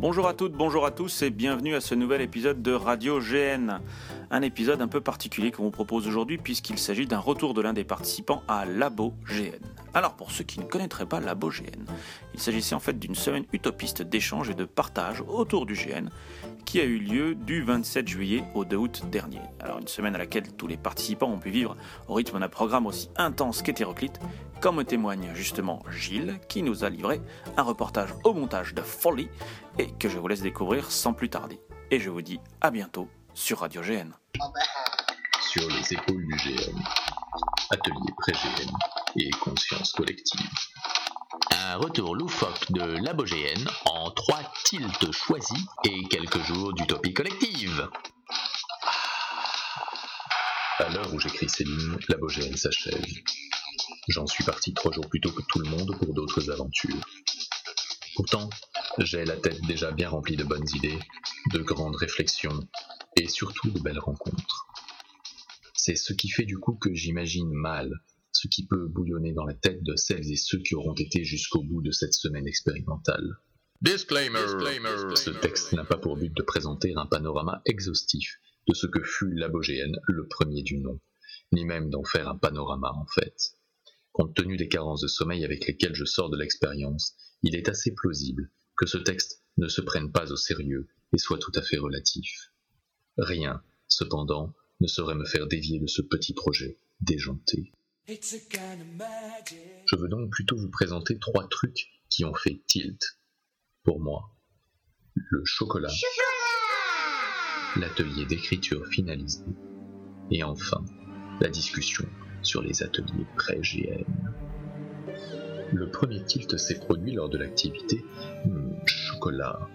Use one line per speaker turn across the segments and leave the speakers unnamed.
Bonjour à toutes, bonjour à tous et bienvenue à ce nouvel épisode de Radio GN. Un épisode un peu particulier qu'on vous propose aujourd'hui puisqu'il s'agit d'un retour de l'un des participants à Labo GN. Alors pour ceux qui ne connaîtraient pas Labo GN, il s'agissait en fait d'une semaine utopiste d'échange et de partage autour du GN qui a eu lieu du 27 juillet au 2 août dernier. Alors une semaine à laquelle tous les participants ont pu vivre au rythme d'un programme aussi intense qu'hétéroclite, comme témoigne justement Gilles qui nous a livré un reportage au montage de folie et que je vous laisse découvrir sans plus tarder. Et je vous dis à bientôt sur Radio GN.
Sur les épaules du GN, atelier pré-GN et conscience collective.
Un retour loufoque de l'abogéenne en trois tilts choisis et quelques jours d'utopie collective.
À l'heure où j'écris ces lignes, l'abogéenne s'achève. J'en suis parti trois jours plus tôt que tout le monde pour d'autres aventures. Pourtant, j'ai la tête déjà bien remplie de bonnes idées, de grandes réflexions et surtout de belles rencontres. C'est ce qui fait du coup que j'imagine mal ce qui peut bouillonner dans la tête de celles et ceux qui auront été jusqu'au bout de cette semaine expérimentale.
Disclaimer.
Ce texte n'a pas pour but de présenter un panorama exhaustif de ce que fut l'abogéenne, le premier du nom, ni même d'en faire un panorama en fait. Compte tenu des carences de sommeil avec lesquelles je sors de l'expérience, il est assez plausible que ce texte ne se prenne pas au sérieux et soit tout à fait relatif. Rien, cependant, ne saurait me faire dévier de ce petit projet déjanté. Je veux donc plutôt vous présenter trois trucs qui ont fait tilt. Pour moi, le chocolat, l'atelier d'écriture finalisé, et enfin, la discussion sur les ateliers pré-GN. Le premier tilt s'est produit lors de l'activité hmm, chocolat.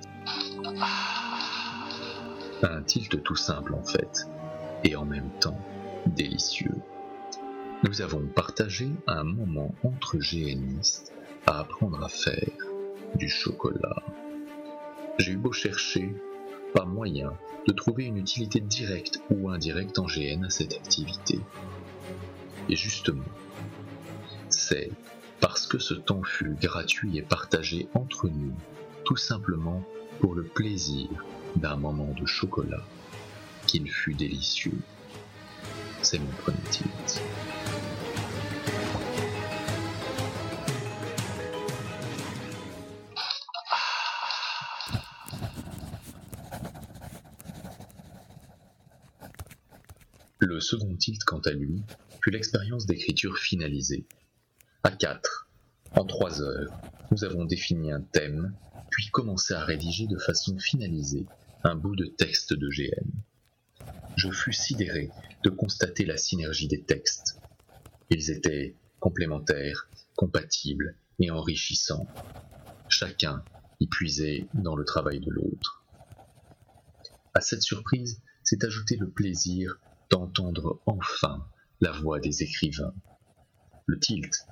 Un tilt tout simple en fait, et en même temps délicieux. Nous avons partagé un moment entre GNistes à apprendre à faire du chocolat. J'ai eu beau chercher, pas moyen de trouver une utilité directe ou indirecte en GN à cette activité. Et justement, c'est parce que ce temps fut gratuit et partagé entre nous, tout simplement pour le plaisir d'un moment de chocolat, qu'il fut délicieux. C'est mon premier titre. Le second tilt, quant à lui, fut l'expérience d'écriture finalisée. À quatre, en trois heures, nous avons défini un thème, puis commencé à rédiger de façon finalisée un bout de texte de GN. Je fus sidéré de constater la synergie des textes. Ils étaient complémentaires, compatibles et enrichissants. Chacun y puisait dans le travail de l'autre. À cette surprise s'est ajouté le plaisir d'entendre enfin la voix des écrivains. Le tilt,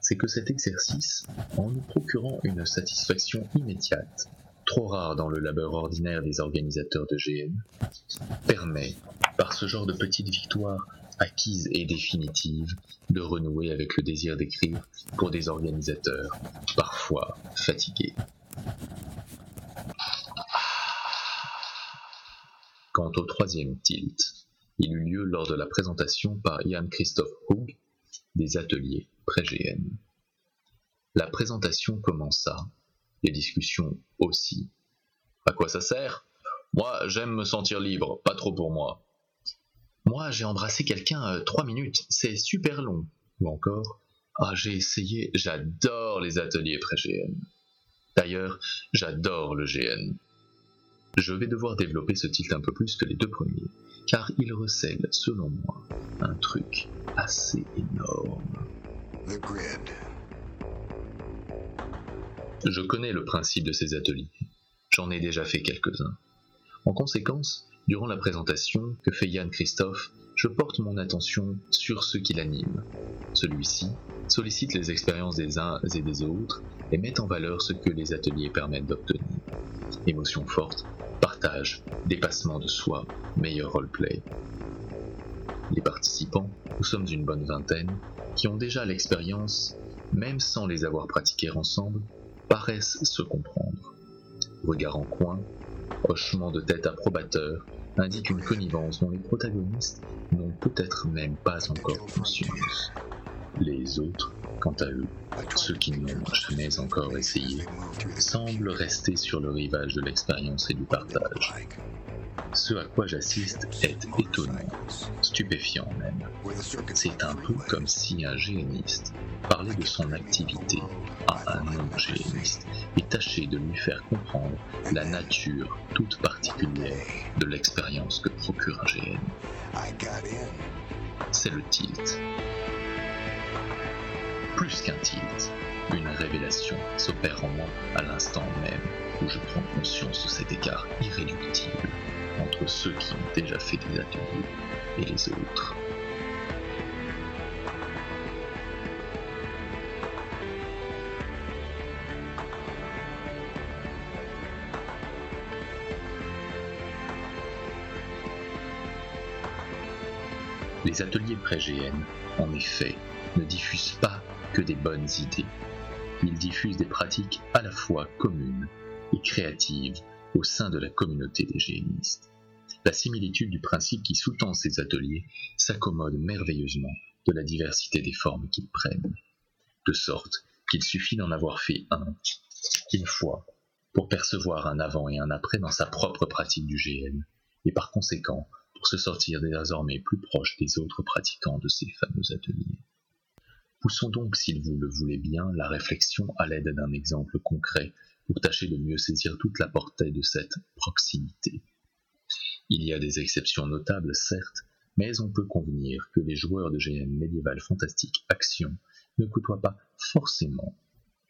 c'est que cet exercice, en nous procurant une satisfaction immédiate, trop rare dans le labeur ordinaire des organisateurs de GN, permet, par ce genre de petites victoires acquises et définitives, de renouer avec le désir d'écrire pour des organisateurs parfois fatigués. Quant au troisième tilt, il eut lieu lors de la présentation par Ian Christophe Hoog des ateliers pré-GN. La présentation commença, les discussions aussi. À quoi ça sert? Moi, j'aime me sentir libre, pas trop pour moi. Moi, j'ai embrassé quelqu'un euh, trois minutes, c'est super long. Ou encore, ah, j'ai essayé, j'adore les ateliers pré-GN. D'ailleurs, j'adore le GN. Je vais devoir développer ce titre un peu plus que les deux premiers, car il recèle, selon moi, un truc assez énorme. Je connais le principe de ces ateliers. J'en ai déjà fait quelques-uns. En conséquence, durant la présentation que fait Yann Christophe, je porte mon attention sur ce qui l'anime. Celui-ci sollicite les expériences des uns et des autres et met en valeur ce que les ateliers permettent d'obtenir. Émotions fortes, partage, dépassement de soi, meilleur roleplay. Les participants, nous sommes une bonne vingtaine, qui ont déjà l'expérience, même sans les avoir pratiqués ensemble, paraissent se comprendre. regard en coin, hochement de tête approbateur, indique une connivence dont les protagonistes n'ont peut-être même pas encore conscience. Les autres, quant à eux, ceux qui n'ont jamais encore essayé, semblent rester sur le rivage de l'expérience et du partage. Ce à quoi j'assiste est étonnant, stupéfiant même. C'est un peu comme si un géniste parlait de son activité à un non-géniste et tâchait de lui faire comprendre la nature toute particulière de l'expérience que procure un GN. C'est le tilt. Plus qu'un tilt, une révélation s'opère en moi à l'instant même où je prends conscience de cet écart irréductible entre ceux qui ont déjà fait des ateliers et les autres. Les ateliers pré-GN, en effet, ne diffusent pas que des bonnes idées. Ils diffusent des pratiques à la fois communes et créatives au sein de la communauté des génistes. La similitude du principe qui sous-tend ces ateliers s'accommode merveilleusement de la diversité des formes qu'ils prennent, de sorte qu'il suffit d'en avoir fait un, une fois, pour percevoir un avant et un après dans sa propre pratique du GN, et par conséquent pour se sortir désormais plus proche des autres pratiquants de ces fameux ateliers. Poussons donc, s'il vous le voulez bien, la réflexion à l'aide d'un exemple concret pour tâcher de mieux saisir toute la portée de cette proximité. Il y a des exceptions notables, certes, mais on peut convenir que les joueurs de GN médiéval fantastique action ne côtoient pas forcément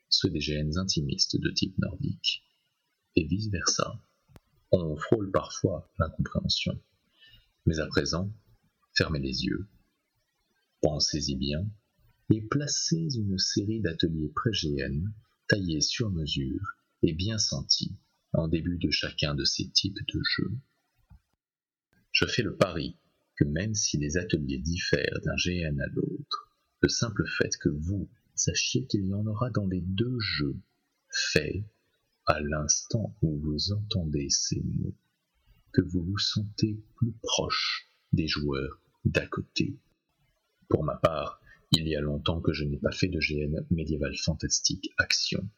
ceux des GN intimistes de type nordique, et vice-versa. On frôle parfois l'incompréhension. Mais à présent, fermez les yeux, pensez-y bien, et placez une série d'ateliers pré-GN taillés sur mesure et bien sentis en début de chacun de ces types de jeux. Je fais le pari que même si les ateliers diffèrent d'un GN à l'autre, le simple fait que vous sachiez qu'il y en aura dans les deux jeux fait, à l'instant où vous entendez ces mots, que vous vous sentez plus proche des joueurs d'à côté. Pour ma part, il y a longtemps que je n'ai pas fait de GN médiéval fantastique action.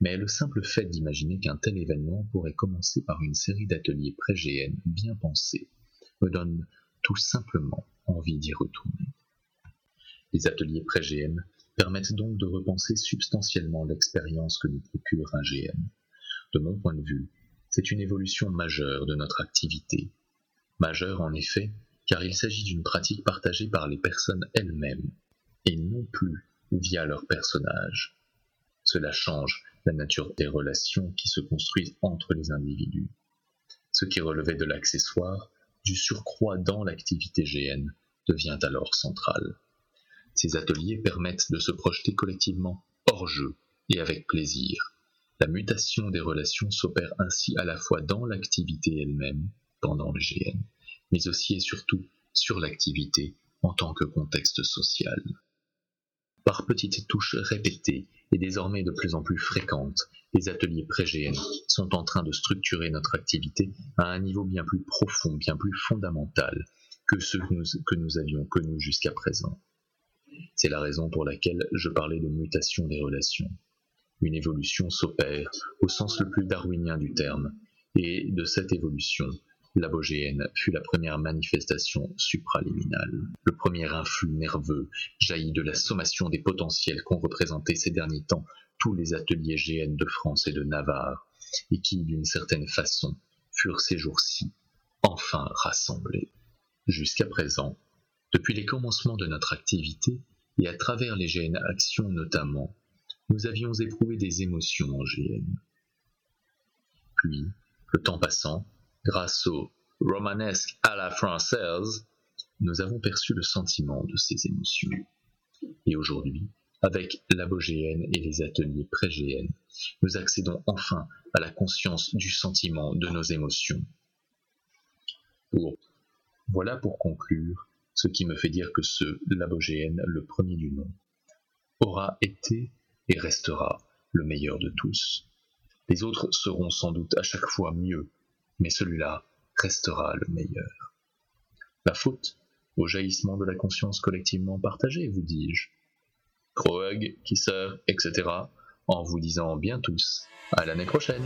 Mais le simple fait d'imaginer qu'un tel événement pourrait commencer par une série d'ateliers pré-GN bien pensés me donne tout simplement envie d'y retourner. Les ateliers pré-GN permettent donc de repenser substantiellement l'expérience que nous procure un GN. De mon point de vue, c'est une évolution majeure de notre activité. Majeure en effet, car il s'agit d'une pratique partagée par les personnes elles-mêmes, et non plus via leurs personnages. Cela change la nature des relations qui se construisent entre les individus. Ce qui relevait de l'accessoire du surcroît dans l'activité GN devient alors central. Ces ateliers permettent de se projeter collectivement hors jeu et avec plaisir. La mutation des relations s'opère ainsi à la fois dans l'activité elle-même, pendant le GN, mais aussi et surtout sur l'activité en tant que contexte social. Par petites touches répétées et désormais de plus en plus fréquentes, les ateliers pré-GN sont en train de structurer notre activité à un niveau bien plus profond, bien plus fondamental que ceux que nous, que nous avions connus jusqu'à présent. C'est la raison pour laquelle je parlais de mutation des relations. Une évolution s'opère au sens le plus darwinien du terme, et de cette évolution, L'abogéenne fut la première manifestation supraliminale. Le premier influx nerveux jaillit de la sommation des potentiels qu'ont représenté ces derniers temps tous les ateliers GN de France et de Navarre, et qui, d'une certaine façon, furent ces jours-ci enfin rassemblés. Jusqu'à présent, depuis les commencements de notre activité, et à travers les GN Actions notamment, nous avions éprouvé des émotions en GN. Puis, le temps passant, Grâce au romanesque à la française, nous avons perçu le sentiment de ces émotions. Et aujourd'hui, avec l'abogéenne et les ateliers pré-GN, nous accédons enfin à la conscience du sentiment de nos émotions. Voilà pour conclure ce qui me fait dire que ce l'abogéenne, le premier du nom, aura été et restera le meilleur de tous Les autres seront sans doute à chaque fois mieux, mais celui-là restera le meilleur. La faute au jaillissement de la conscience collectivement partagée, vous dis-je. Croag, Kisser, etc., en vous disant bien tous à l'année prochaine.